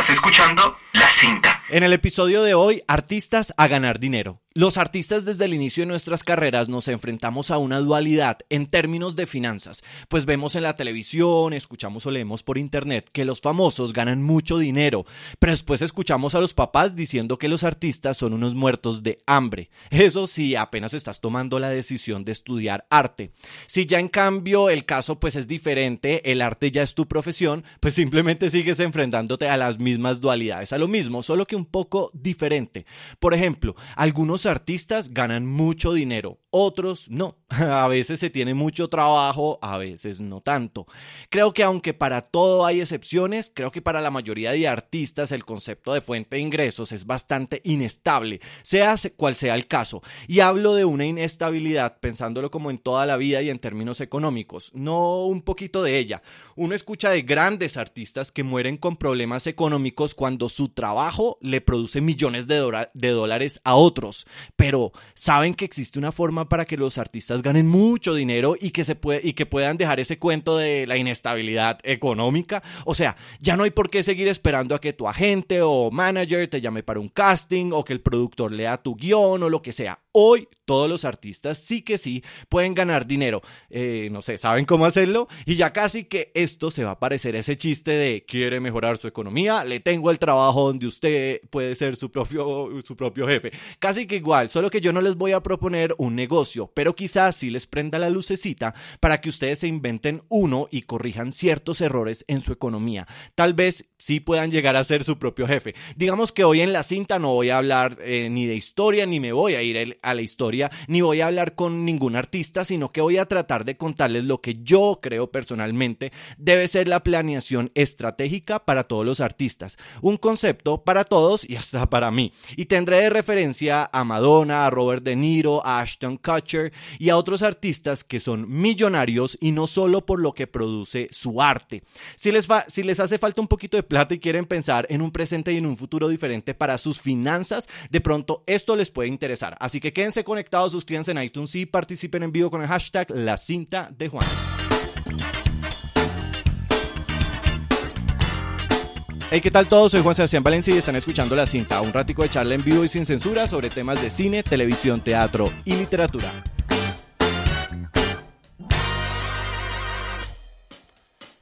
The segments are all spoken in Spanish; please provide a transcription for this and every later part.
Estás escuchando La Cinta. En el episodio de hoy, artistas a ganar dinero. Los artistas desde el inicio de nuestras carreras nos enfrentamos a una dualidad en términos de finanzas, pues vemos en la televisión, escuchamos o leemos por internet que los famosos ganan mucho dinero, pero después escuchamos a los papás diciendo que los artistas son unos muertos de hambre. Eso sí, apenas estás tomando la decisión de estudiar arte. Si ya en cambio el caso pues es diferente, el arte ya es tu profesión, pues simplemente sigues enfrentándote a las mismas dualidades, a lo mismo, solo que un poco diferente. Por ejemplo, algunos artistas ganan mucho dinero, otros no. A veces se tiene mucho trabajo, a veces no tanto. Creo que aunque para todo hay excepciones, creo que para la mayoría de artistas el concepto de fuente de ingresos es bastante inestable, sea cual sea el caso. Y hablo de una inestabilidad pensándolo como en toda la vida y en términos económicos, no un poquito de ella. Uno escucha de grandes artistas que mueren con problemas económicos cuando su trabajo le produce millones de, de dólares a otros pero saben que existe una forma para que los artistas ganen mucho dinero y que, se puede, y que puedan dejar ese cuento de la inestabilidad económica. O sea, ya no hay por qué seguir esperando a que tu agente o manager te llame para un casting o que el productor lea tu guion o lo que sea. Hoy todos los artistas sí que sí pueden ganar dinero. Eh, no sé, ¿saben cómo hacerlo? Y ya casi que esto se va a parecer ese chiste de quiere mejorar su economía, le tengo el trabajo donde usted puede ser su propio, su propio jefe. Casi que igual, solo que yo no les voy a proponer un negocio, pero quizás sí les prenda la lucecita para que ustedes se inventen uno y corrijan ciertos errores en su economía. Tal vez sí puedan llegar a ser su propio jefe. Digamos que hoy en la cinta no voy a hablar eh, ni de historia ni me voy a ir a la historia, ni voy a hablar con ningún artista, sino que voy a tratar de contarles lo que yo creo personalmente debe ser la planeación estratégica para todos los artistas. Un concepto para todos y hasta para mí. Y tendré de referencia a Madonna, a Robert De Niro, a Ashton Kutcher y a otros artistas que son millonarios y no solo por lo que produce su arte. Si les, si les hace falta un poquito de plata y quieren pensar en un presente y en un futuro diferente para sus finanzas, de pronto esto les puede interesar. Así que quédense conectados, suscríbanse en iTunes y participen en vivo con el hashtag La Cinta de Juan. Hey, ¿qué tal todos? Soy Juan Sebastián Valencia y están escuchando La Cinta, un ratico de charla en vivo y sin censura sobre temas de cine, televisión, teatro y literatura.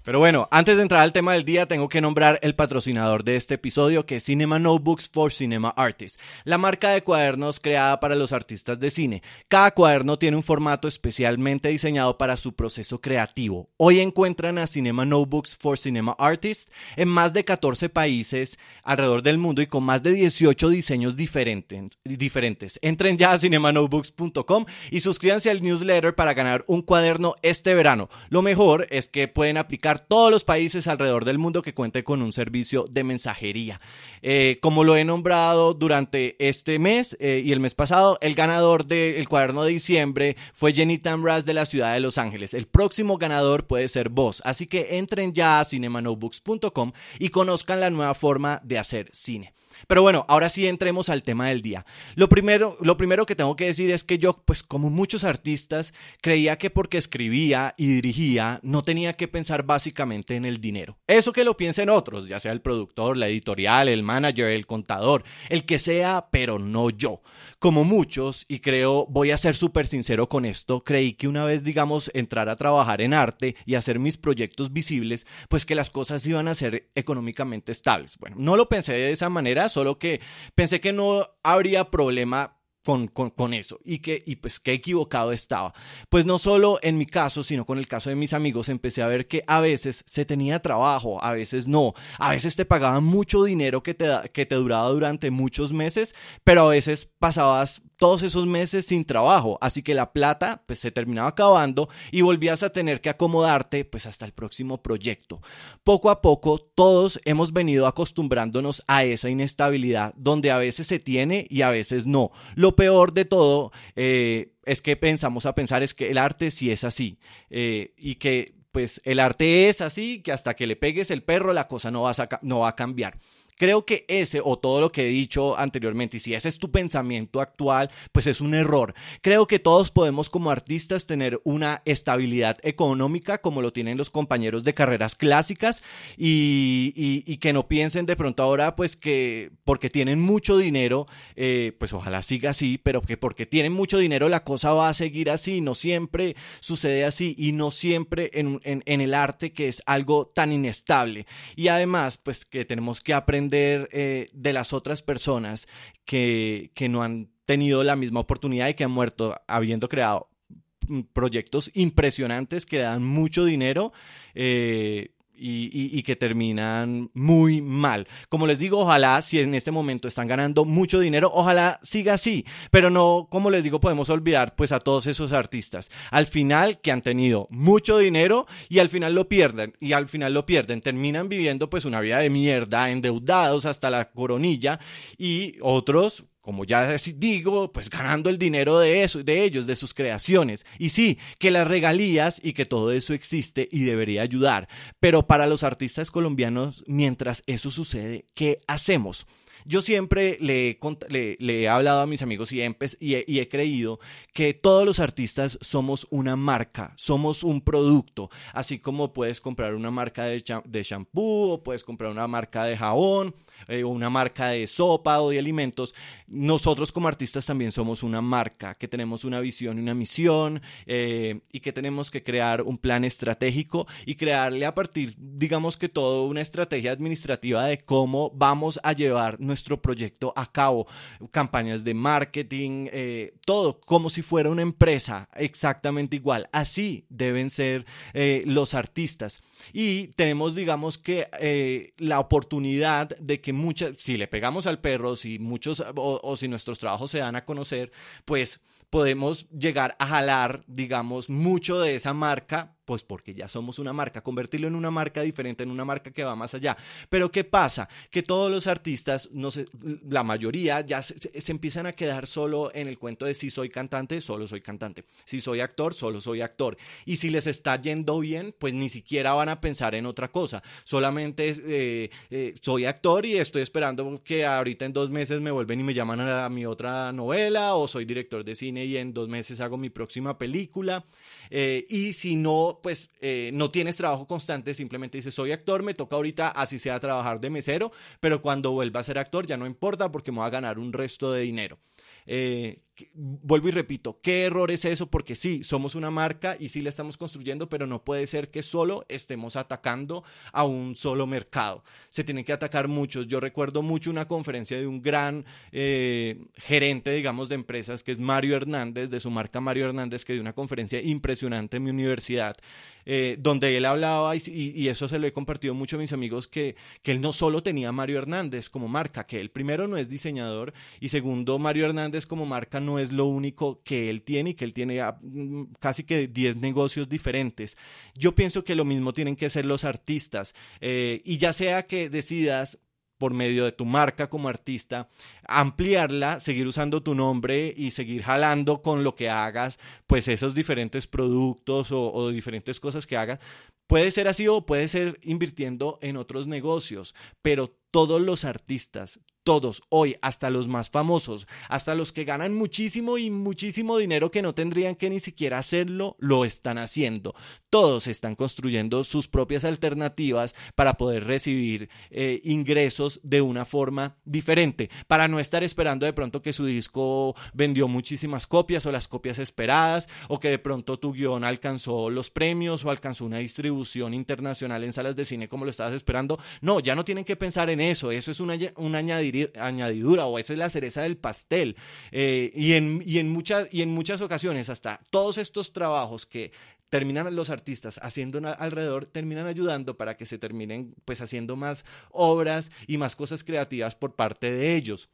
Pero bueno, antes de entrar al tema del día, tengo que nombrar el patrocinador de este episodio, que es Cinema Notebooks for Cinema Artists, la marca de cuadernos creada para los artistas de cine. Cada cuaderno tiene un formato especialmente diseñado para su proceso creativo. Hoy encuentran a Cinema Notebooks for Cinema Artists en más de 14 países alrededor del mundo y con más de 18 diseños diferentes. diferentes. Entren ya a cinemanotebooks.com y suscríbanse al newsletter para ganar un cuaderno este verano. Lo mejor es que pueden aplicar todos los países alrededor del mundo que cuente con un servicio de mensajería. Eh, como lo he nombrado durante este mes eh, y el mes pasado, el ganador del cuaderno de diciembre fue Jenny Tamras de la ciudad de Los Ángeles. El próximo ganador puede ser vos, así que entren ya a cinemanotebooks.com y conozcan la nueva forma de hacer cine. Pero bueno, ahora sí entremos al tema del día. Lo primero, lo primero que tengo que decir es que yo, pues como muchos artistas, creía que porque escribía y dirigía no tenía que pensar básicamente en el dinero. Eso que lo piensen otros, ya sea el productor, la editorial, el manager, el contador, el que sea, pero no yo. Como muchos, y creo, voy a ser súper sincero con esto, creí que una vez, digamos, entrar a trabajar en arte y hacer mis proyectos visibles, pues que las cosas iban a ser económicamente estables. Bueno, no lo pensé de esa manera solo que pensé que no habría problema con, eso y que y pues qué equivocado estaba. Pues no solo en mi caso, sino con el caso de mis amigos, empecé a ver que a veces se tenía trabajo, a veces no, a veces te pagaban mucho dinero que te, que te duraba durante muchos meses, pero a veces pasabas todos esos meses sin trabajo, así que la plata pues se terminaba acabando y volvías a tener que acomodarte pues hasta el próximo proyecto. Poco a poco todos hemos venido acostumbrándonos a esa inestabilidad donde a veces se tiene y a veces no. Lo peor de todo eh, es que pensamos a pensar es que el arte sí es así eh, y que pues el arte es así, que hasta que le pegues el perro la cosa no va a, no va a cambiar. Creo que ese o todo lo que he dicho anteriormente, y si ese es tu pensamiento actual, pues es un error. Creo que todos podemos como artistas tener una estabilidad económica como lo tienen los compañeros de carreras clásicas y, que no piensen de pronto ahora pues que porque tienen mucho dinero, eh, pues ojalá siga así, pero que porque tienen mucho dinero la cosa va a seguir así, no siempre sucede así y no siempre en, en el arte que es algo tan inestable. Y además pues que tenemos que aprender eh, de las otras personas que, que no han tenido la misma oportunidad y que han muerto habiendo creado mm, proyectos impresionantes que dan mucho dinero. Eh, y, que terminan muy mal. Como les digo, ojalá si en este momento están ganando mucho dinero, ojalá siga así, pero no, como les digo, podemos olvidar pues a todos esos artistas. Al final que han tenido mucho dinero y al final lo pierden y al final lo pierden, terminan viviendo pues una vida de mierda, endeudados hasta la coronilla y otros como ya digo, pues ganando el dinero de eso, de ellos, de sus creaciones. Y sí, que las regalías y que todo eso existe y debería ayudar. Pero para los artistas colombianos, mientras eso sucede, ¿qué hacemos? Yo siempre le, he hablado a mis amigos y he, creído que todos los artistas somos una marca, somos un producto, así como puedes comprar una marca de, de shampoo o puedes comprar una marca de jabón eh, o una marca de sopa o de alimentos. Nosotros como artistas también somos una marca, que tenemos una visión y una misión eh, y que tenemos que crear un plan estratégico y crearle a partir, digamos que todo, una estrategia administrativa de cómo vamos a llevar nuestro proyecto a cabo, campañas de marketing, eh, todo como si fuera una empresa exactamente igual. Así deben ser eh, los artistas. Y tenemos, digamos que, eh, la oportunidad de que muchas, si le pegamos al perro, si muchos o si nuestros trabajos se dan a conocer, pues podemos llegar a jalar, digamos, mucho de esa marca pues porque ya somos una marca, convertirlo en una marca diferente, en una marca que va más allá. Pero ¿qué pasa? Que todos los artistas, no sé, la mayoría ya se, empiezan a quedar solo en el cuento de si soy cantante, solo soy cantante. Si soy actor, solo soy actor. Y si les está yendo bien, pues ni siquiera van a pensar en otra cosa. Solamente eh, eh, soy actor y estoy esperando que ahorita en dos meses me vuelven y me llaman a mi otra novela o soy director de cine y en dos meses hago mi próxima película. Eh, y si no, pues eh, no tienes trabajo constante, simplemente dices, soy actor, me toca ahorita, así sea, trabajar de mesero, pero cuando vuelva a ser actor ya no importa porque me voy a ganar un resto de dinero. Eh, vuelvo y repito, ¿qué error es eso? Porque sí, somos una marca y sí la estamos construyendo, pero no puede ser que solo estemos atacando a un solo mercado. Se tienen que atacar muchos. Yo recuerdo mucho una conferencia de un gran eh, gerente, digamos, de empresas, que es Mario Hernández, de su marca Mario Hernández, que dio una conferencia impresionante en mi universidad, eh, donde él hablaba, y, eso se lo he compartido mucho a mis amigos, que, que él no solo tenía Mario Hernández como marca, que él primero no es diseñador y segundo, Mario Hernández como marca no es lo único que él tiene y que él tiene mm, casi que 10 negocios diferentes. Yo pienso que lo mismo tienen que ser los artistas eh, y ya sea que decidas por medio de tu marca como artista, ampliarla, seguir usando tu nombre y seguir jalando con lo que hagas, pues esos diferentes productos o, o diferentes cosas que hagas. Puede ser así o puede ser invirtiendo en otros negocios, pero todos los artistas, todos, hoy, hasta los más famosos, hasta los que ganan muchísimo y muchísimo dinero que no tendrían que ni siquiera hacerlo, lo están haciendo. Todos están construyendo sus propias alternativas para poder recibir eh, ingresos de una forma diferente, para no estar esperando de pronto que su disco vendió muchísimas copias o las copias esperadas, o que de pronto tu guion alcanzó los premios o alcanzó una distribución internacional en salas de cine como lo estabas esperando. No, ya no tienen que pensar en eso, eso es una añadir añadidura o eso es la cereza del pastel. Eh, y, en, y, en muchas, y en muchas ocasiones hasta todos estos trabajos que terminan los artistas haciendo alrededor, terminan ayudando para que se terminen pues haciendo más obras y más cosas creativas por parte de ellos.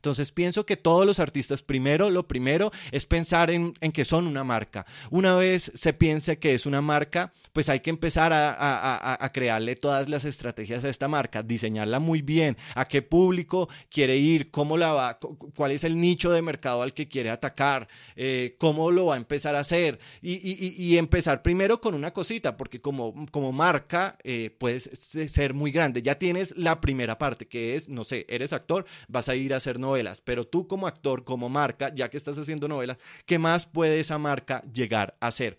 Entonces pienso que todos los artistas, primero, lo primero es pensar en, que son una marca. Una vez se piense que es una marca, pues hay que empezar a, crearle todas las estrategias a esta marca, diseñarla muy bien, a qué público quiere ir, cómo la va, cuál es el nicho de mercado al que quiere atacar, eh, cómo lo va a empezar a hacer y, empezar primero con una cosita, porque como, como marca eh, puedes ser muy grande. Ya tienes la primera parte, que es, no sé, eres actor, vas a ir a hacer novelas, pero tú como actor, como marca, ya que estás haciendo novelas, ¿qué más puede esa marca llegar a hacer?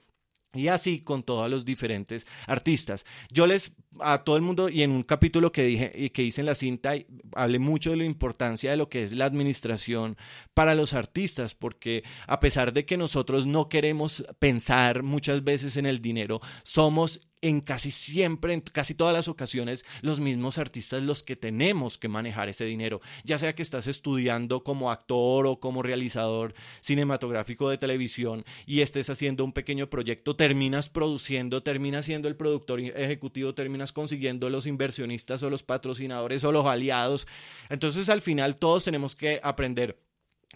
Y así con todos los diferentes artistas. Yo les, a todo el mundo, y en un capítulo que dije y que hice en la cinta, hablé mucho de la importancia de lo que es la administración para los artistas, porque a pesar de que nosotros no queremos pensar muchas veces en el dinero, somos en casi siempre, en casi todas las ocasiones, los mismos artistas los que tenemos que manejar ese dinero, ya sea que estás estudiando como actor o como realizador cinematográfico de televisión y estés haciendo un pequeño proyecto, terminas produciendo, terminas siendo el productor ejecutivo, terminas consiguiendo los inversionistas o los patrocinadores o los aliados. Entonces al final todos tenemos que aprender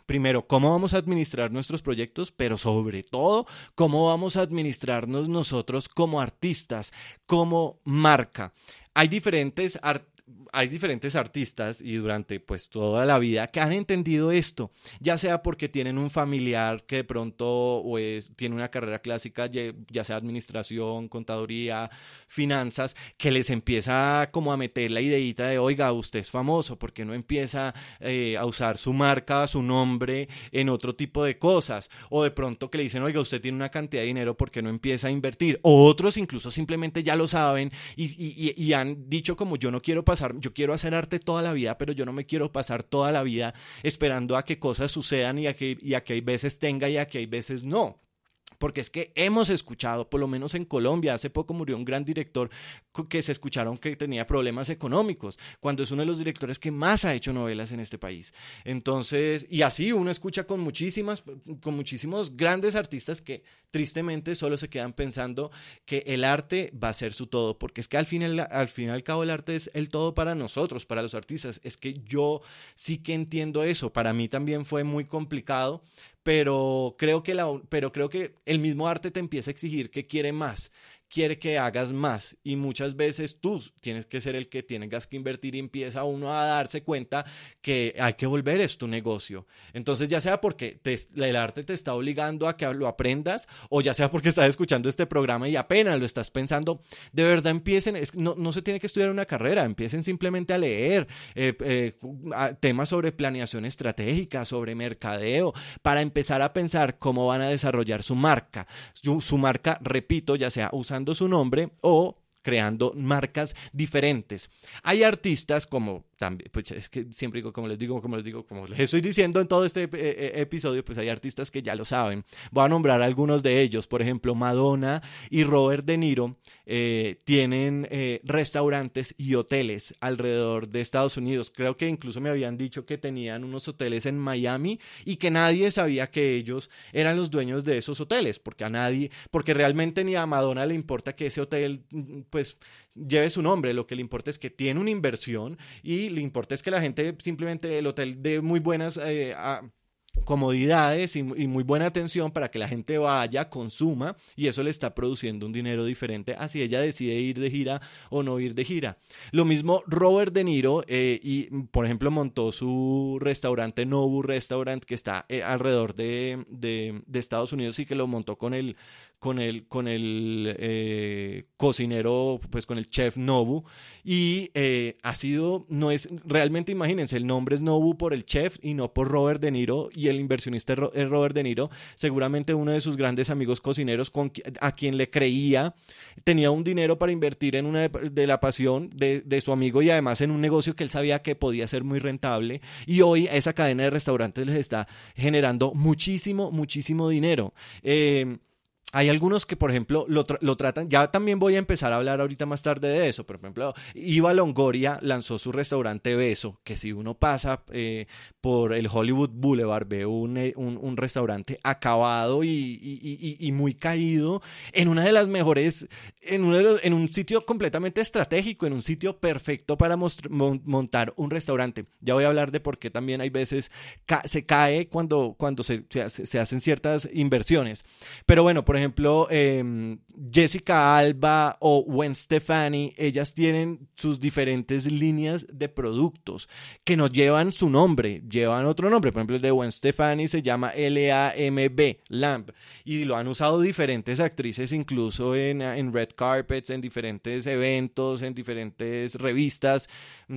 primero, cómo vamos a administrar nuestros proyectos, pero sobre todo, cómo vamos a administrarnos nosotros como artistas, como marca. Hay diferentes artistas hay diferentes artistas y durante pues toda la vida que han entendido esto, ya sea porque tienen un familiar que de pronto pues, tiene una carrera clásica, ya sea administración, contaduría, finanzas, que les empieza como a meter la ideita de, oiga, usted es famoso, ¿por qué no empieza eh, a usar su marca, su nombre en otro tipo de cosas? O de pronto que le dicen, oiga, usted tiene una cantidad de dinero, ¿por qué no empieza a invertir? O otros incluso simplemente ya lo saben y, y, y han dicho como yo no quiero pasar yo quiero hacer arte toda la vida, pero yo no me quiero pasar toda la vida esperando a que cosas sucedan y a que, y a que hay veces tenga y a que hay veces no. Porque es que hemos escuchado, por lo menos en Colombia, hace poco murió un gran director que se escucharon que tenía problemas económicos, cuando es uno de los directores que más ha hecho novelas en este país. Entonces, y así uno escucha con muchísimas, con muchísimos grandes artistas que tristemente solo se quedan pensando que el arte va a ser su todo, porque es que al fin, al fin y al cabo el arte es el todo para nosotros, para los artistas. Es que yo sí que entiendo eso. Para mí también fue muy complicado pero creo que, la, pero creo que el mismo arte te empieza a exigir que quiere más quiere que hagas más y muchas veces tú tienes que ser el que tengas que invertir y empieza uno a darse cuenta que hay que volver es tu negocio. Entonces ya sea porque el arte te está obligando a que lo aprendas o ya sea porque estás escuchando este programa y apenas lo estás pensando, de verdad empiecen, no, no, se tiene que estudiar una carrera, empiecen simplemente a leer eh, eh, temas sobre planeación estratégica, sobre mercadeo, para empezar a pensar cómo van a desarrollar su marca. Su, marca, repito, ya sea su nombre o creando marcas diferentes. Hay artistas como también, pues es que siempre digo, como les digo, como les digo, como les estoy diciendo en todo este eh, eh, episodio, pues hay artistas que ya lo saben. Voy a nombrar algunos de ellos. Por ejemplo, Madonna y Robert De Niro eh, tienen restaurantes y hoteles alrededor de Estados Unidos. Creo que incluso me habían dicho que tenían unos hoteles en Miami y que nadie sabía que ellos eran los dueños de esos hoteles, porque a nadie, porque realmente ni a Madonna le importa que ese hotel, pues lleve su nombre, lo que le importa es que tiene una inversión y le importa es que la gente simplemente el hotel dé muy buenas eh, comodidades y, muy buena atención para que la gente vaya, consuma y eso le está produciendo un dinero diferente así ella decide ir de gira o no ir de gira. Lo mismo Robert De Niro eh, y por ejemplo montó su restaurante Nobu Restaurant que está eh, alrededor de, de, Estados Unidos y que lo montó con el con el, con el eh, cocinero, pues con el chef Nobu. Y ha sido, no es, realmente imagínense, el nombre es Nobu por el chef y no por Robert De Niro. El inversionista es Robert De Niro, seguramente uno de sus grandes amigos cocineros a quien le creía, tenía un dinero para invertir en una de, la pasión de, su amigo y además en un negocio que él sabía que podía ser muy rentable. Y hoy esa cadena de restaurantes les está generando muchísimo, muchísimo dinero. Eh, hay algunos que, por ejemplo, lo, lo, tratan, ya también voy a empezar a hablar ahorita más tarde de eso, por ejemplo, Iva Longoria lanzó su restaurante Beso, que si uno pasa eh, por el Hollywood Boulevard, ve un, eh, un, un restaurante acabado y, y, y, muy caído en una de las mejores, en, uno de en un sitio completamente estratégico, en un sitio perfecto para montar un restaurante. Ya voy a hablar de por qué también hay veces se cae cuando, cuando se, se, se hacen ciertas inversiones. Pero bueno, por ejemplo, em, Jessica Alba o Gwen Stefani, ellas tienen sus diferentes líneas de productos que no llevan su nombre, llevan otro nombre. Por ejemplo, el de Gwen Stefani se llama L-A-M-B, LAMP, y lo han usado diferentes actrices incluso en, en red carpets, en diferentes eventos, en diferentes revistas,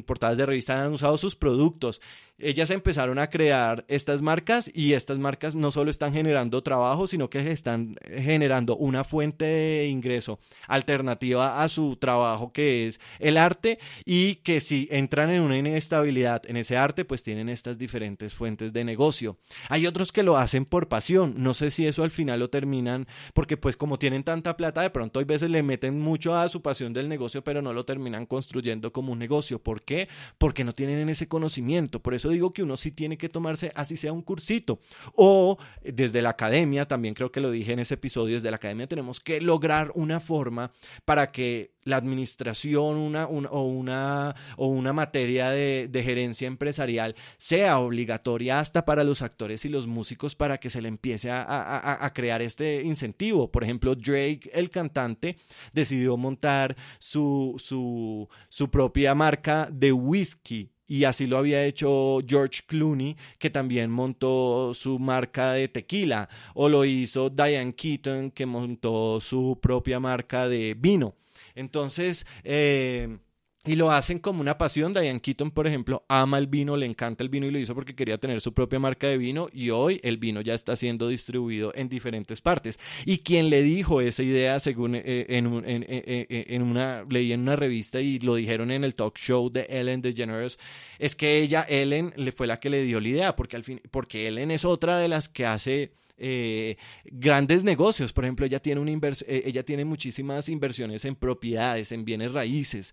portadas de revistas han usado sus productos ellas empezaron a crear estas marcas y estas marcas no solo están generando trabajo, sino que están generando una fuente de ingreso alternativa a su trabajo que es el arte y que si entran en una inestabilidad en ese arte, pues tienen estas diferentes fuentes de negocio. Hay otros que lo hacen por pasión, no sé si eso al final lo terminan porque pues como tienen tanta plata, de pronto hay veces le meten mucho a su pasión del negocio, pero no lo terminan construyendo como un negocio. ¿Por qué? Porque no tienen ese conocimiento. Por eso digo que uno sí tiene que tomarse, así sea un cursito. O desde la academia, también creo que lo dije en ese episodio, desde la academia tenemos que lograr una forma para que la administración una, o, una, o una materia de, gerencia empresarial sea obligatoria hasta para los actores y los músicos para que se le empiece a, a crear este incentivo. Por ejemplo, Drake, el cantante, decidió montar su, su, su propia marca de whisky y así lo había hecho George Clooney, que también montó su marca de tequila, o lo hizo Diane Keaton, que montó su propia marca de vino. Entonces, eh, y lo hacen como una pasión. Diane Keaton, por ejemplo, ama el vino, le encanta el vino y lo hizo porque quería tener su propia marca de vino y hoy el vino ya está siendo distribuido en diferentes partes. Y quien le dijo esa idea, según eh, en, en, una, leí en una revista y lo dijeron en el talk show de Ellen DeGeneres, es que ella, Ellen, le fue la que le dio la idea, porque al fin, porque Ellen es otra de las que hace eh, grandes negocios. Por ejemplo, ella tiene, eh, ella tiene muchísimas inversiones en propiedades, en bienes raíces.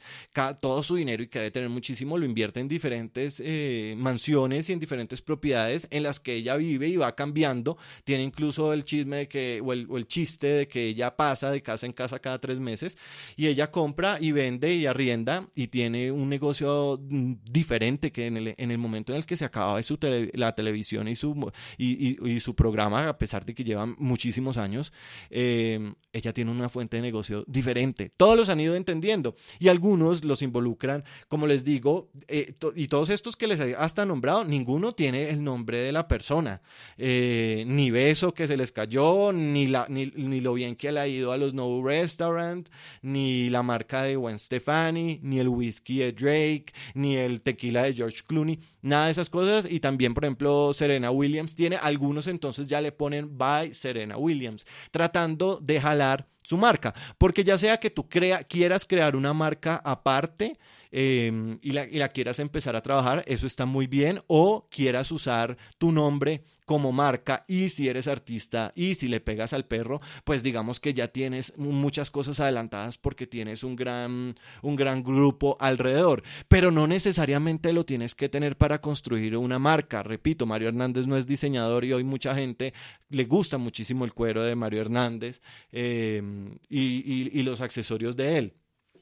todo su dinero y que debe tener muchísimo lo invierte en diferentes eh, mansiones y en diferentes propiedades en las que ella vive y va cambiando. Tiene incluso el chisme de que, o el, chiste de que ella pasa de casa en casa cada tres meses y ella compra y vende y arrienda y tiene un negocio mm, diferente que en el, en el momento en el que se acaba su la televisión y su, y su programa a pesar de que llevan muchísimos años, eh, ella tiene una fuente de negocio diferente. Todos los han ido entendiendo y algunos los involucran, como les digo, eh, y todos estos que les he hasta nombrado, ninguno tiene el nombre de la persona, eh, ni beso que se les cayó, ni, la, ni, ni, lo bien que le ha ido a los No Restaurant, ni la marca de Gwen Stefani, ni el whisky de Drake, ni el tequila de George Clooney, nada de esas cosas. Y también, por ejemplo, Serena Williams tiene algunos, entonces ya le ponen by Serena Williams, tratando de jalar su marca, porque ya sea que tú crea, quieras crear una marca aparte, Em, y, la, y la quieras empezar a trabajar, eso está muy bien, o quieras usar tu nombre como marca y si eres artista y si le pegas al perro, pues digamos que ya tienes muchas cosas adelantadas porque tienes un gran, un gran grupo alrededor, pero no necesariamente lo tienes que tener para construir una marca. Repito, Mario Hernández no es diseñador y hoy mucha gente le gusta muchísimo el cuero de Mario Hernández em, y los accesorios de él.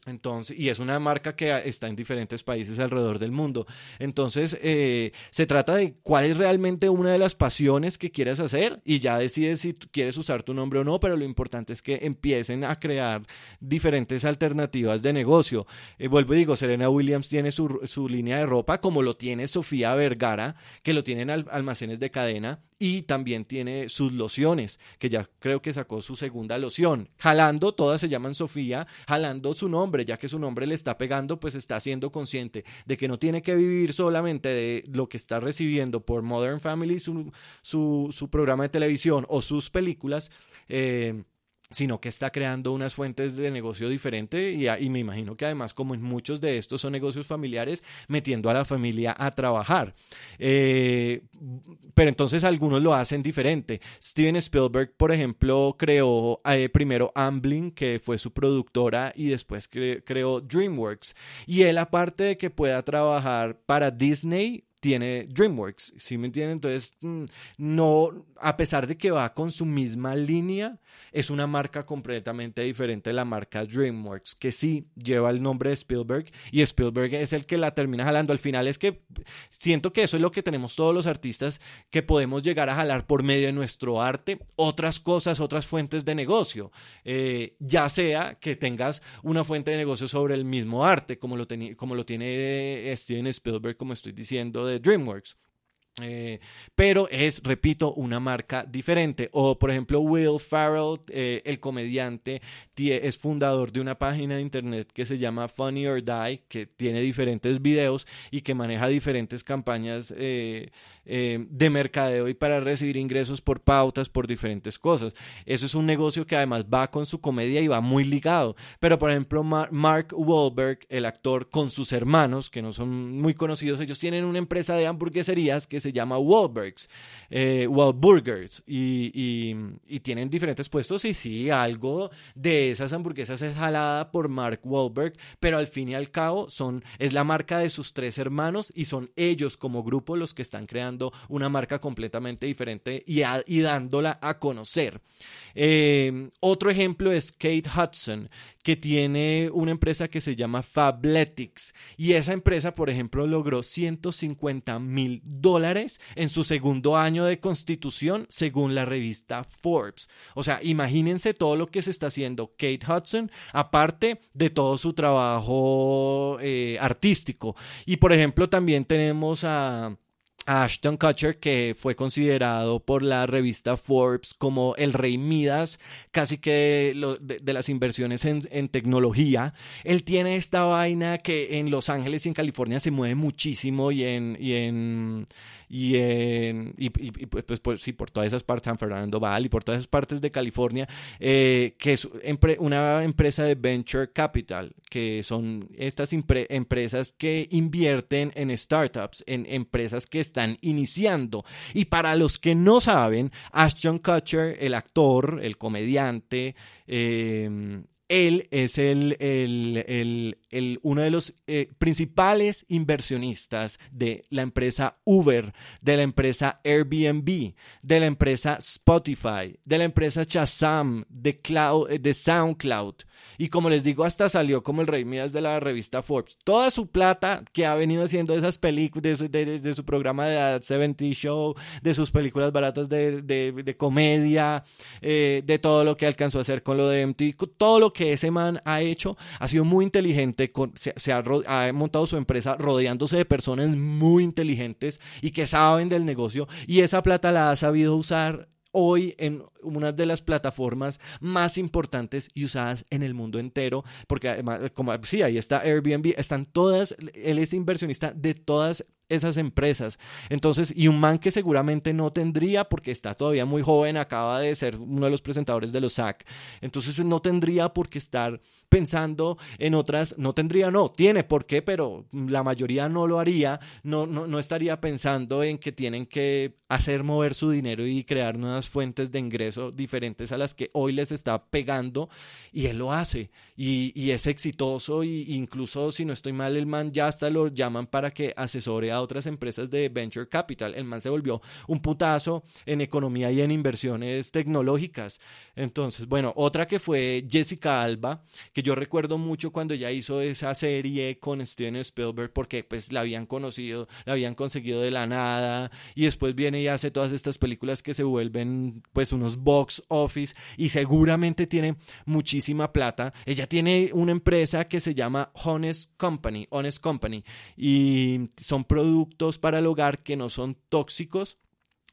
Entonces, y es una marca que está en diferentes países alrededor del mundo. Entonces, eh, se trata de cuál es realmente una de las pasiones que quieres hacer y ya decides si quieres usar tu nombre o no, pero lo importante es que empiecen a crear diferentes alternativas de negocio. Eh, vuelvo y digo, Serena Williams tiene su, su, línea de ropa, como lo tiene Sofía Vergara, que lo tienen almacenes de cadena, y también tiene sus lociones, que ya creo que sacó su segunda loción. Jalando, todas se llaman Sofía, jalando su nombre, ya que su nombre le está pegando, pues está siendo consciente de que no tiene que vivir solamente de lo que está recibiendo por Modern Family, su, su, su programa de televisión o sus películas. Eh, sino que está creando unas fuentes de negocio diferente y, me imagino que además como en muchos de estos son negocios familiares, metiendo a la familia a trabajar. Eh, pero entonces algunos lo hacen diferente. Steven Spielberg, por ejemplo, creó eh, primero Amblin, que fue su productora, y después creó DreamWorks. Y él, aparte de que pueda trabajar para Disney, tiene DreamWorks, ¿sí me entienden? Entonces, mm, no, a pesar de que va con su misma línea, es una marca completamente diferente de la marca DreamWorks, que sí lleva el nombre de Spielberg y Spielberg es el que la termina jalando. Al final es que siento que eso es lo que tenemos todos los artistas, que podemos llegar a jalar por medio de nuestro arte otras cosas, otras fuentes de negocio, eh, ya sea que tengas una fuente de negocio sobre el mismo arte, como lo, como lo tiene Steven Spielberg, como estoy diciendo, de DreamWorks. Eh, pero es, repito, una marca diferente. O, por ejemplo, Will Farrell, eh, el comediante, es fundador de una página de internet que se llama Funny or Die, que tiene diferentes videos y que maneja diferentes campañas eh, de mercadeo y para recibir ingresos por pautas, por diferentes cosas. Eso es un negocio que además va con su comedia y va muy ligado. Pero, por ejemplo, Mark Wahlberg, el actor, con sus hermanos, que no son muy conocidos, ellos tienen una empresa de hamburgueserías que se llama Wahlbergs, eh, Wahlburgers, y, tienen diferentes puestos y sí, algo de esas hamburguesas es jalada por Mark Wahlberg, pero al fin y al cabo son, es la marca de sus tres hermanos y son ellos como grupo los que están creando una marca completamente diferente y, y dándola a conocer. Eh, otro ejemplo es Kate Hudson, que tiene una empresa que se llama Fabletics. Y esa empresa, por ejemplo, logró 150 mil dólares en su segundo año de constitución, según la revista Forbes. O sea, imagínense todo lo que se está haciendo Kate Hudson, aparte de todo su trabajo eh, artístico. Y, por ejemplo, también tenemos a Ashton Kutcher, que fue considerado por la revista Forbes como el rey Midas, casi que de, las inversiones en, tecnología. Él tiene esta vaina que en Los Ángeles y en California se mueve muchísimo y en, y en, y, en, y, pues, pues, pues, sí, por todas esas partes, San Fernando Valley, por todas esas partes de California, eh, que es una empresa de venture capital, que son estas empresas que invierten en startups, en empresas que iniciando. Y para los que no saben, Ashton Kutcher, el actor, el comediante, eh, él es el, el, uno de los eh, principales inversionistas de la empresa Uber, de la empresa Airbnb, de la empresa Spotify, de la empresa Shazam, de, Cloud, de SoundCloud. Y como les digo, hasta salió como el rey Midas de la revista Forbes. Toda su plata que ha venido haciendo de esas películas, de, su, programa de 70 Show, de sus películas baratas de, comedia, eh, de todo lo que alcanzó a hacer con lo de MTV, todo lo que ese man ha hecho ha sido muy inteligente, se, ha montado su empresa rodeándose de personas muy inteligentes y que saben del negocio y esa plata la ha sabido usar hoy en una de las plataformas más importantes y usadas en el mundo entero, porque además, como sí, ahí está Airbnb, están todas, él es inversionista de todas esas empresas. Entonces, y un man que seguramente no tendría, porque está todavía muy joven, acaba de ser uno de los presentadores de los SAC, entonces no tendría por qué estar pensando en otras, no tendría, no, tiene por qué, pero la mayoría no lo haría, no, no, no estaría pensando en que tienen que hacer mover su dinero y crear nuevas fuentes de ingreso diferentes a las que hoy les está pegando, y él lo hace, y, y es exitoso, y incluso si no estoy mal, el man ya hasta lo llaman para que asesore a otras empresas de venture capital. El man se volvió un putazo en economía y en inversiones tecnológicas. Entonces, bueno, otra que fue Jessica Alba, que yo recuerdo mucho cuando ella hizo esa serie con Steven Spielberg porque pues la habían conocido, la habían conseguido de la nada y después viene y hace todas estas películas que se vuelven pues unos box office y seguramente tiene muchísima plata. Ella tiene una empresa que se llama Honest Company, Honest Company y son productos para el hogar que no son tóxicos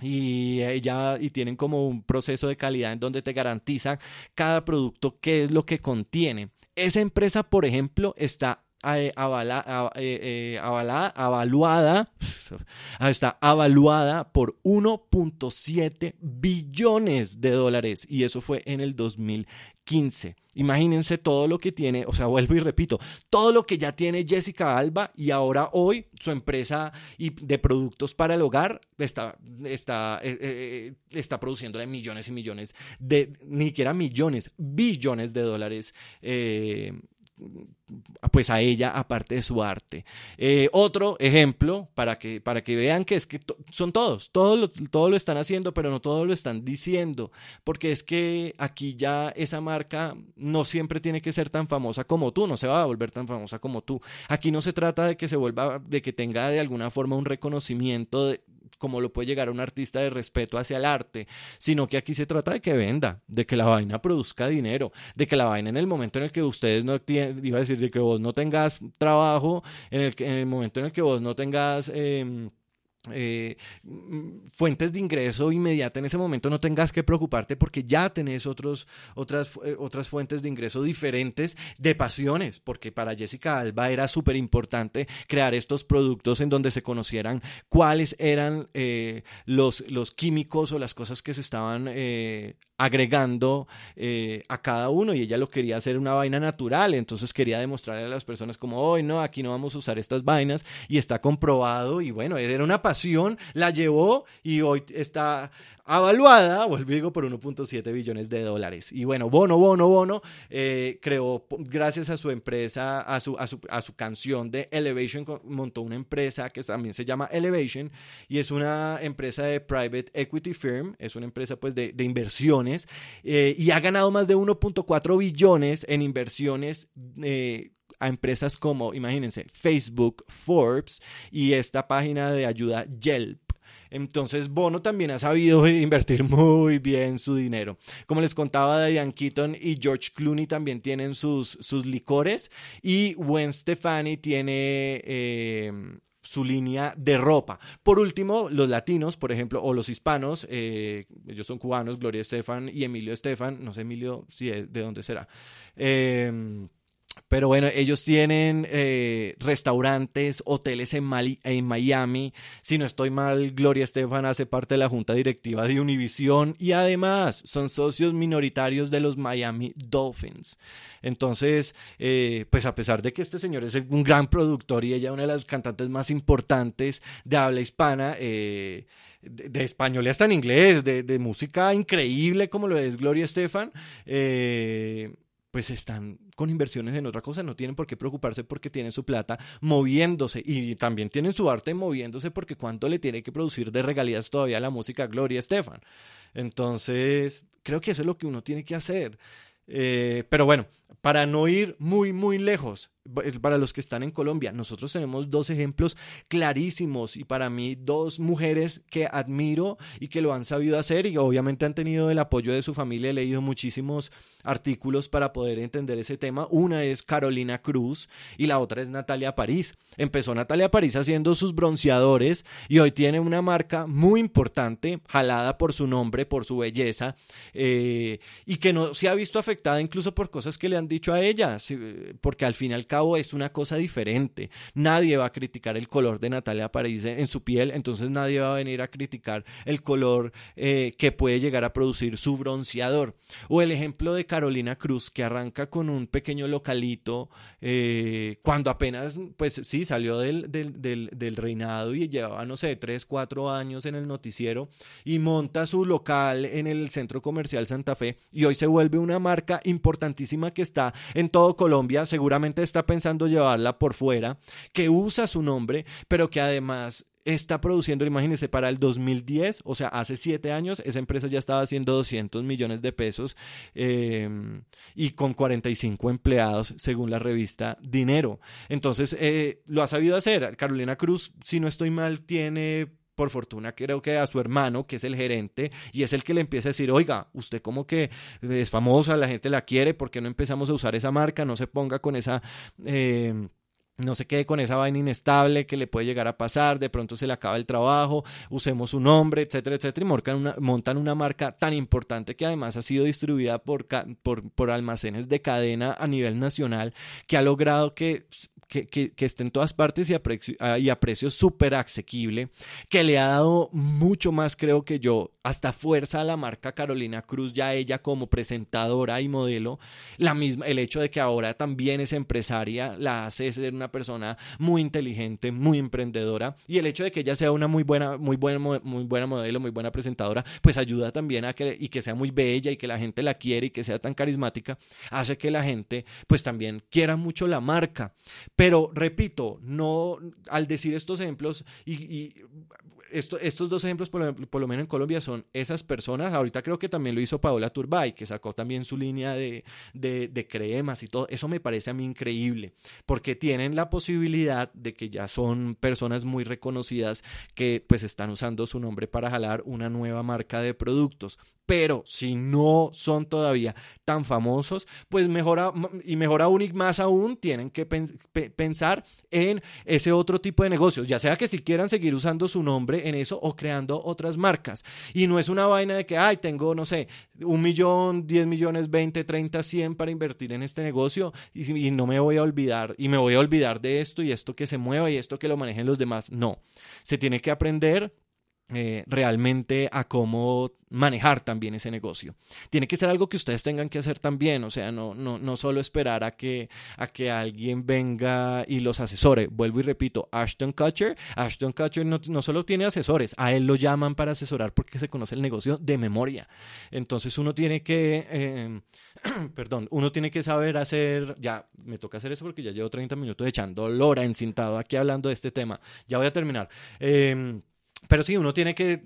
y ella y tienen como un proceso de calidad en donde te garantiza cada producto qué es lo que contiene. Esa empresa, por ejemplo, está eh, avala, eh, avaluada, está avaluada por 1.7 billones de dólares y eso fue en el 2015. Imagínense todo lo que tiene, o sea, vuelvo y repito, todo lo que ya tiene Jessica Alba y ahora hoy su empresa de productos para el hogar está, está, está produciendo millones y millones de, ni siquiera millones, billones de dólares pues a ella aparte de su arte. Eh, otro ejemplo para que, para que vean que es que son todos, todos lo, todo lo están haciendo, pero no todos lo están diciendo, porque es que aquí ya esa marca no siempre tiene que ser tan famosa como tú, no se va a volver tan famosa como tú. Aquí no se trata de que se vuelva, de que tenga de alguna forma un reconocimiento de, como lo puede llegar un artista de respeto hacia el arte, sino que aquí se trata de que venda, de que la vaina produzca dinero, de que la vaina en el momento en el que ustedes no tienen, iba a decir, de que vos no tengas trabajo, en el, en el momento en el que vos no tengas... Em, eh, mm, fuentes de ingreso inmediata en ese momento no tengas que preocuparte porque ya tenés otros, otras, eh, otras fuentes de ingreso diferentes de pasiones, porque para Jessica Alba era súper importante crear estos productos en donde se conocieran cuáles eran eh, los, los químicos o las cosas que se estaban agregando a cada uno y ella lo quería hacer una vaina natural, entonces quería demostrarle a las personas como, hoy no, aquí no vamos a usar estas vainas y está comprobado y bueno, era una la llevó y hoy está avaluada, vuelvo digo, por 1.7 billones de dólares. Y bueno, Bono, Bono, Bono eh, creó, gracias a su empresa, a su, a su, a su canción de Elevation, montó una empresa que también se llama Elevation y es una empresa de private equity firm, es una empresa pues de, inversiones eh, y ha ganado más de 1.4 billones en inversiones eh, a empresas como, imagínense, Facebook, Forbes y esta página de ayuda Yelp. Entonces Bono también ha sabido invertir muy bien su dinero. Como les contaba, Diane Keaton y George Clooney también tienen sus, sus licores y Gwen Stefani tiene... Eh, su línea de ropa. Por último, los latinos, por ejemplo, o los hispanos, eh, ellos son cubanos, Gloria Estefan y Emilio Estefan, no sé Emilio si de dónde será. Eh, pero bueno, ellos tienen eh, restaurantes, hoteles en, en, Miami. Si no estoy mal, Gloria Estefan hace parte de la junta directiva de Univision y además son socios minoritarios de los Miami Dolphins. Entonces, eh, pues a pesar de que este señor es un gran productor y ella una de las cantantes más importantes de habla hispana, eh, de, español y hasta en inglés, de, de, música increíble como lo es Gloria Estefan, eh, pues están con inversiones en otra cosa, no tienen por qué preocuparse porque tienen su plata moviéndose y también tienen su arte moviéndose porque cuánto le tiene que producir de regalías todavía la música Gloria Estefan. Entonces, creo que eso es lo que uno tiene que hacer. Eh, pero bueno, para no ir muy, muy lejos, para los que están en Colombia, nosotros tenemos dos ejemplos clarísimos y para mí dos mujeres que admiro y que lo han sabido hacer y obviamente han tenido el apoyo de su familia. He leído muchísimos artículos para poder entender ese tema. Una es Carolina Cruz y la otra es Natalia París. Empezó Natalia París haciendo sus bronceadores y hoy tiene una marca muy importante, jalada por su nombre, por su belleza eh, y que no se ha visto afectada incluso por cosas que le han dicho a ella, porque al fin y al cabo es una cosa diferente. Nadie va a criticar el color de Natalia París en su piel, entonces nadie va a venir a criticar el color eh, que puede llegar a producir su bronceador. O el ejemplo de Carolina Cruz, que arranca con un pequeño localito eh, cuando apenas, pues sí, salió del, del, reinado y llevaba, no sé, tres, cuatro años en el noticiero y monta su local en el centro comercial Santa Fe y hoy se vuelve una marca importantísima que está en todo Colombia, seguramente está pensando llevarla por fuera, que usa su nombre, pero que además está produciendo, imagínense, para el 2010, o sea, hace siete años, esa empresa ya estaba haciendo 200 millones de pesos em, y con 45 empleados, según la revista Dinero. Entonces, eh, lo ha sabido hacer. Carolina Cruz, si no estoy mal, tiene por fortuna creo que a su hermano, que es el gerente, y es el que le empieza a decir, oiga, usted como que es famosa, la gente la quiere, ¿por qué no empezamos a usar esa marca? No se ponga con esa... Eh, no se quede con esa vaina inestable que le puede llegar a pasar, de pronto se le acaba el trabajo, usemos su nombre, etcétera, etcétera, y montan una, montan una marca tan importante que además ha sido distribuida por, por, por almacenes de cadena a nivel nacional, que ha logrado que que, que, esté en todas partes y a precio, y a súper asequible, que le ha dado mucho más, creo que yo, hasta fuerza a la marca Carolina Cruz, ya ella como presentadora y modelo, la misma, el hecho de que ahora también es empresaria, la hace ser una persona muy inteligente, muy emprendedora, y el hecho de que ella sea una muy buena, muy buena, muy buena modelo, muy buena presentadora, pues ayuda también a que, y que sea muy bella y que la gente la quiere y que sea tan carismática, hace que la gente pues también quiera mucho la marca. Pero repito, no, al decir estos ejemplos y, estos dos ejemplos, por, lo menos en Colombia, son esas personas. Ahorita creo que también lo hizo Paola Turbay, que sacó también su línea de, de, cremas y todo. Eso me parece a mí increíble, porque tienen la posibilidad de que ya son personas muy reconocidas que pues están usando su nombre para jalar una nueva marca de productos pero si no son todavía tan famosos, pues y mejor aún y más aún tienen que pensar en ese otro tipo de negocios, ya sea que si quieran seguir usando su nombre en eso o creando otras marcas. Y no es una vaina de que, ay, tengo, no sé, un millón, diez millones, veinte, treinta, cien para invertir en este negocio y, y no me voy a olvidar y me voy a olvidar de esto y esto que se mueva y esto que lo manejen los demás. No, se tiene que aprender eh, realmente a cómo manejar también ese negocio. Tiene que ser algo que ustedes tengan que hacer también, o sea, no, no, no solo esperar a que, a que alguien venga y los asesore. Vuelvo y repito, Ashton Kutcher, Ashton Kutcher no, no solo tiene asesores, a él lo llaman para asesorar porque se conoce el negocio de memoria. Entonces uno tiene que, eh, perdón, uno tiene que saber hacer, ya me toca hacer eso porque ya llevo 30 minutos echando lora encintado aquí hablando de este tema. Ya voy a terminar. Eh, pero sí, uno tiene que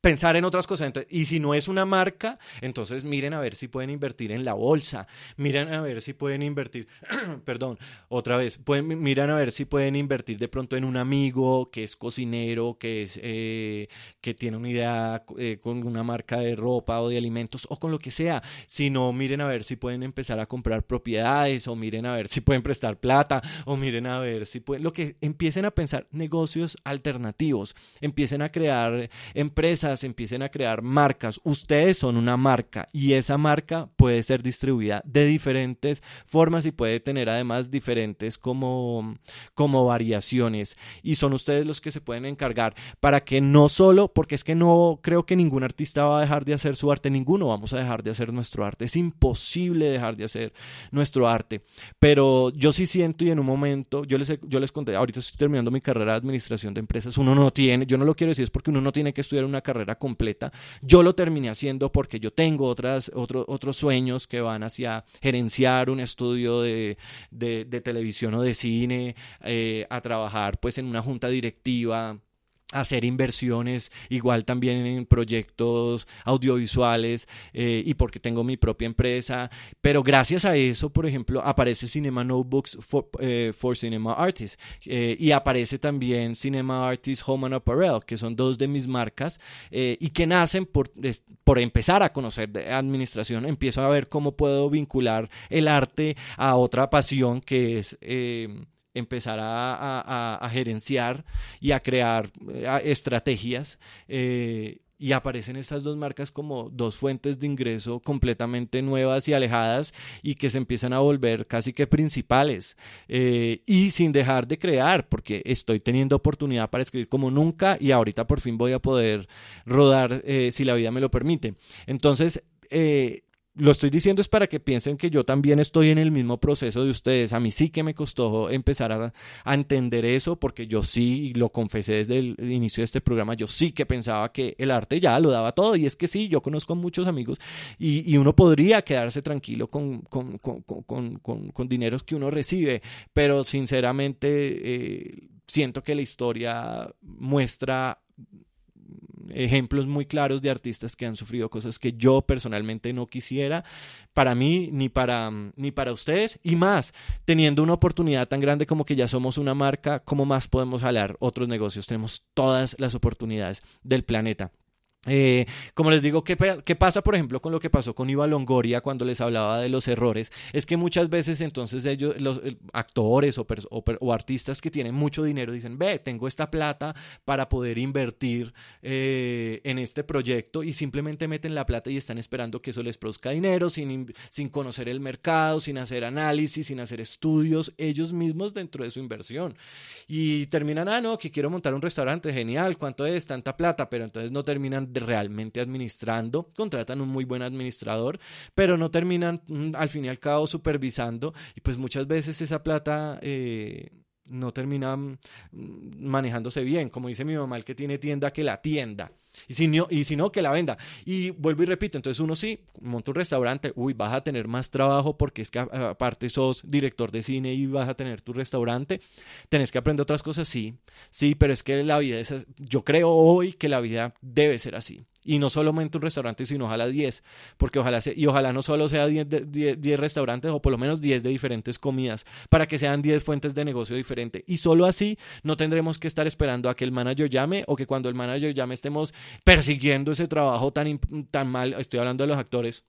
pensar en otras cosas. y si no es una marca, entonces miren a ver si pueden invertir en la bolsa, miren a ver si pueden invertir, perdón, otra vez, pueden, miren a ver si pueden invertir de pronto en un amigo que es cocinero, que, es, eh, que tiene una idea eh, con una marca de ropa o de alimentos o con lo que sea. Si no, miren a ver si pueden empezar a comprar propiedades o miren a ver si pueden prestar plata o miren a ver si pueden, lo que empiecen a pensar negocios alternativos, empiecen a crear empresas empiecen a crear marcas. Ustedes son una marca y esa marca puede ser distribuida de diferentes formas y puede tener además diferentes como, como variaciones. Y son ustedes los que se pueden encargar para que no solo, porque es que no creo que ningún artista va a dejar de hacer su arte, ninguno vamos a dejar de hacer nuestro arte. Es imposible dejar de hacer nuestro arte. Pero yo sí siento y en un momento, yo les, yo les conté, ahorita estoy terminando mi carrera de administración de empresas, uno no tiene, yo no lo quiero decir, es porque uno no tiene que estudiar una carrera completa. Yo lo terminé haciendo porque yo tengo otras, otros sueños que van hacia gerenciar un estudio de, televisión o de cine, eh, a trabajar pues en una junta directiva hacer inversiones igual también en proyectos audiovisuales eh, y porque tengo mi propia empresa. Pero gracias a eso por ejemplo aparece Cinema Notebooks for, eh, Cinema Artists eh, y aparece también Cinema Artists Home and Apparel que son dos de mis marcas y que nacen por, por empezar a conocer de administración. Empiezo a ver cómo puedo vincular el arte a otra pasión que es empezar a, gerenciar y a crear eh, estrategias. Eh, y aparecen estas dos marcas como dos fuentes de ingreso completamente nuevas y alejadas y que se empiezan a volver casi que principales eh, y sin dejar de crear porque estoy teniendo oportunidad para escribir como nunca y ahorita por fin voy a poder rodar si la vida me lo permite entonces lo estoy diciendo es para que piensen que yo también estoy en el mismo proceso de ustedes. A mí sí que me costó empezar a, entender eso porque yo sí, y lo confesé desde el inicio de este programa, yo sí que pensaba que el arte ya lo daba todo. Y es que sí, yo conozco muchos amigos y, uno podría quedarse tranquilo con, con, dineros que uno recibe, pero sinceramente eh, siento que la historia muestra ejemplos muy claros de artistas que han sufrido cosas que yo personalmente no quisiera para mí ni para, ni para ustedes y más teniendo una oportunidad tan grande como que ya somos una marca, ¿cómo más podemos jalar otros negocios? Tenemos todas las oportunidades del planeta. Eh, como les digo, ¿qué, ¿qué, pasa, por ejemplo, con lo que pasó con Iva Longoria cuando les hablaba de los errores? Es que muchas veces entonces ellos, los actores o, o, artistas que tienen mucho dinero dicen, ve, tengo esta plata para poder invertir eh, en este proyecto y simplemente meten la plata y están esperando que eso les produzca dinero sin, sin conocer el mercado, sin hacer análisis, sin hacer estudios ellos mismos dentro de su inversión. Y terminan, ah, no, que quiero montar un restaurante, genial, ¿cuánto es? Tanta plata, pero entonces no terminan realmente administrando, contratan un muy buen administrador, pero no terminan mm, al fin y al cabo supervisando y pues muchas veces esa plata... Eh, no termina mm, manejándose bien, como dice mi mamá, el que tiene tienda, que la tienda. Y si, no, y si no, que la venda. Y vuelvo y repito, entonces uno sí, monta un restaurante, uy, vas a tener más trabajo porque es que aparte sos director de cine y vas a tener tu restaurante, tenés que aprender otras cosas, sí, sí, pero es que la vida es, yo creo hoy que la vida debe ser así. Y no solamente un restaurante, sino ojalá 10, porque ojalá y ojalá no solo sea 10, 10, restaurantes o por lo menos 10 de diferentes comidas, para que sean 10 fuentes de negocio diferentes. Y solo así no tendremos que estar esperando a que el manager llame o que cuando el manager llame estemos persiguiendo ese trabajo tan, tan mal, estoy hablando de los actores,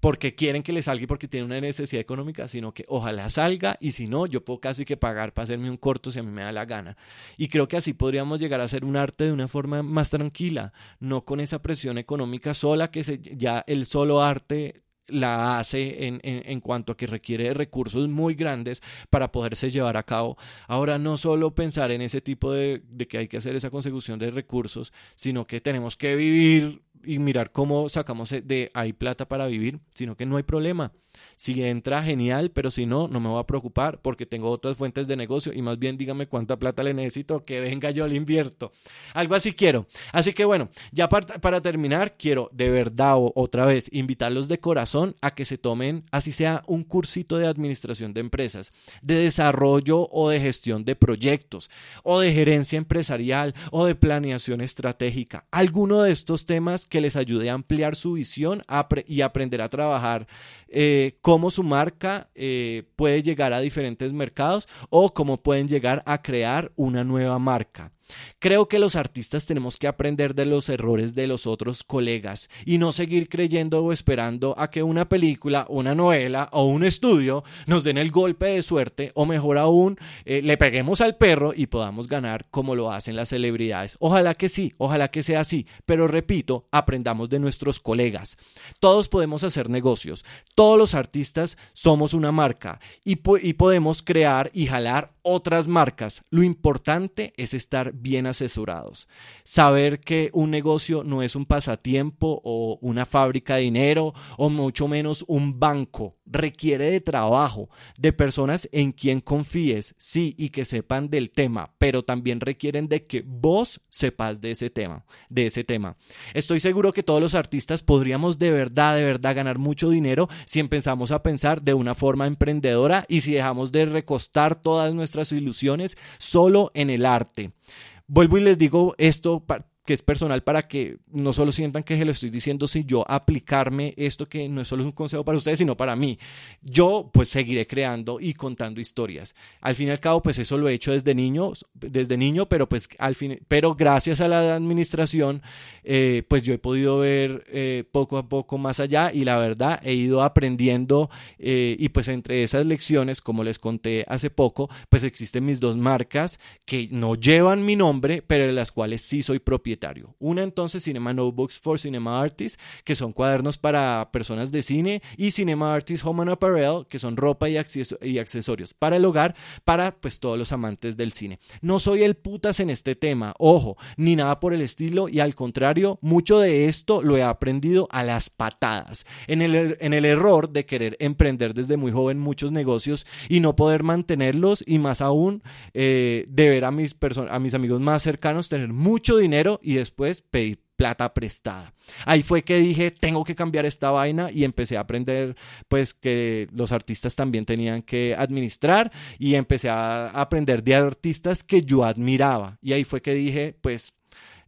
porque quieren que le salga y porque tienen una necesidad económica, sino que ojalá salga y si no, yo puedo casi que pagar para hacerme un corto si a mí me da la gana. Y creo que así podríamos llegar a hacer un arte de una forma más tranquila, no con esa presión económica sola que se, ya el solo arte la hace en, en, cuanto a que requiere recursos muy grandes para poderse llevar a cabo. Ahora, no solo pensar en ese tipo de, de que hay que hacer esa consecución de recursos, sino que tenemos que vivir y mirar cómo sacamos de hay plata para vivir, sino que no hay problema. Si entra, genial, pero si no, no me voy a preocupar porque tengo otras fuentes de negocio y más bien dígame cuánta plata le necesito, que venga yo le invierto. Algo así quiero. Así que bueno, ya para, terminar, quiero de verdad otra vez invitarlos de corazón a que se tomen, así sea, un cursito de administración de empresas, de desarrollo o de gestión de proyectos, o de gerencia empresarial o de planeación estratégica. Alguno de estos temas que les ayude a ampliar su visión y aprender a trabajar. Eh, cómo su marca eh, puede llegar a diferentes mercados o cómo pueden llegar a crear una nueva marca. Creo que los artistas tenemos que aprender de los errores de los otros colegas y no seguir creyendo o esperando a que una película, una novela o un estudio nos den el golpe de suerte o mejor aún eh, le peguemos al perro y podamos ganar como lo hacen las celebridades. Ojalá que sí, ojalá que sea así, pero repito, aprendamos de nuestros colegas. Todos podemos hacer negocios, todos los artistas somos una marca y, y podemos crear y jalar otras marcas. Lo importante es estar bien asesorados. Saber que un negocio no es un pasatiempo o una fábrica de dinero o mucho menos un banco. Requiere de trabajo, de personas en quien confíes, sí, y que sepan del tema, pero también requieren de que vos sepas de ese tema, de ese tema. Estoy seguro que todos los artistas podríamos de verdad, de verdad ganar mucho dinero si empezamos a pensar de una forma emprendedora y si dejamos de recostar todas nuestras ilusiones solo en el arte. Vuelvo y les digo esto que es personal para que no solo sientan que se lo estoy diciendo, si yo aplicarme esto que no es solo un consejo para ustedes, sino para mí. Yo pues seguiré creando y contando historias. Al fin y al cabo, pues eso lo he hecho desde niño, desde niño, pero pues al fin, pero gracias a la administración, eh, pues yo he podido ver eh, poco a poco más allá y la verdad he ido aprendiendo eh, y pues entre esas lecciones, como les conté hace poco, pues existen mis dos marcas que no llevan mi nombre, pero de las cuales sí soy propietario una entonces Cinema Notebooks for Cinema Artists, que son cuadernos para personas de cine, y Cinema Artists Home and Apparel, que son ropa y, accesorios para el hogar, para pues todos los amantes del cine. No soy el putas en este tema, ojo, ni nada por el estilo, y al contrario, mucho de esto lo he aprendido a las patadas, en el, er, en el error de querer emprender desde muy joven muchos negocios y no poder mantenerlos, y más aún eh, de ver a mis, a mis amigos más cercanos tener mucho dinero y después pedir plata prestada. Ahí fue que dije, tengo que cambiar esta vaina y empecé a aprender pues que los artistas también tenían que administrar y empecé a aprender de artistas que yo admiraba. Y ahí fue que dije, pues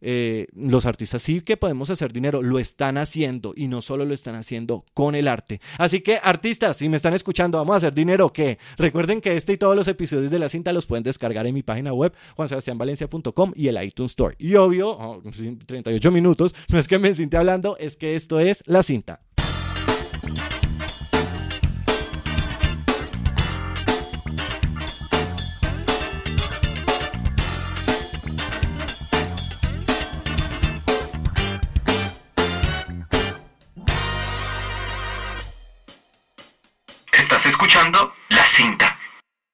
eh, los artistas sí que podemos hacer dinero, lo están haciendo y no solo lo están haciendo con el arte. Así que artistas, si me están escuchando, vamos a hacer dinero, que recuerden que este y todos los episodios de la cinta los pueden descargar en mi página web, juansebastianvalencia.com y el iTunes Store. Y obvio, 38 minutos, no es que me siente hablando, es que esto es la cinta. La Cinta.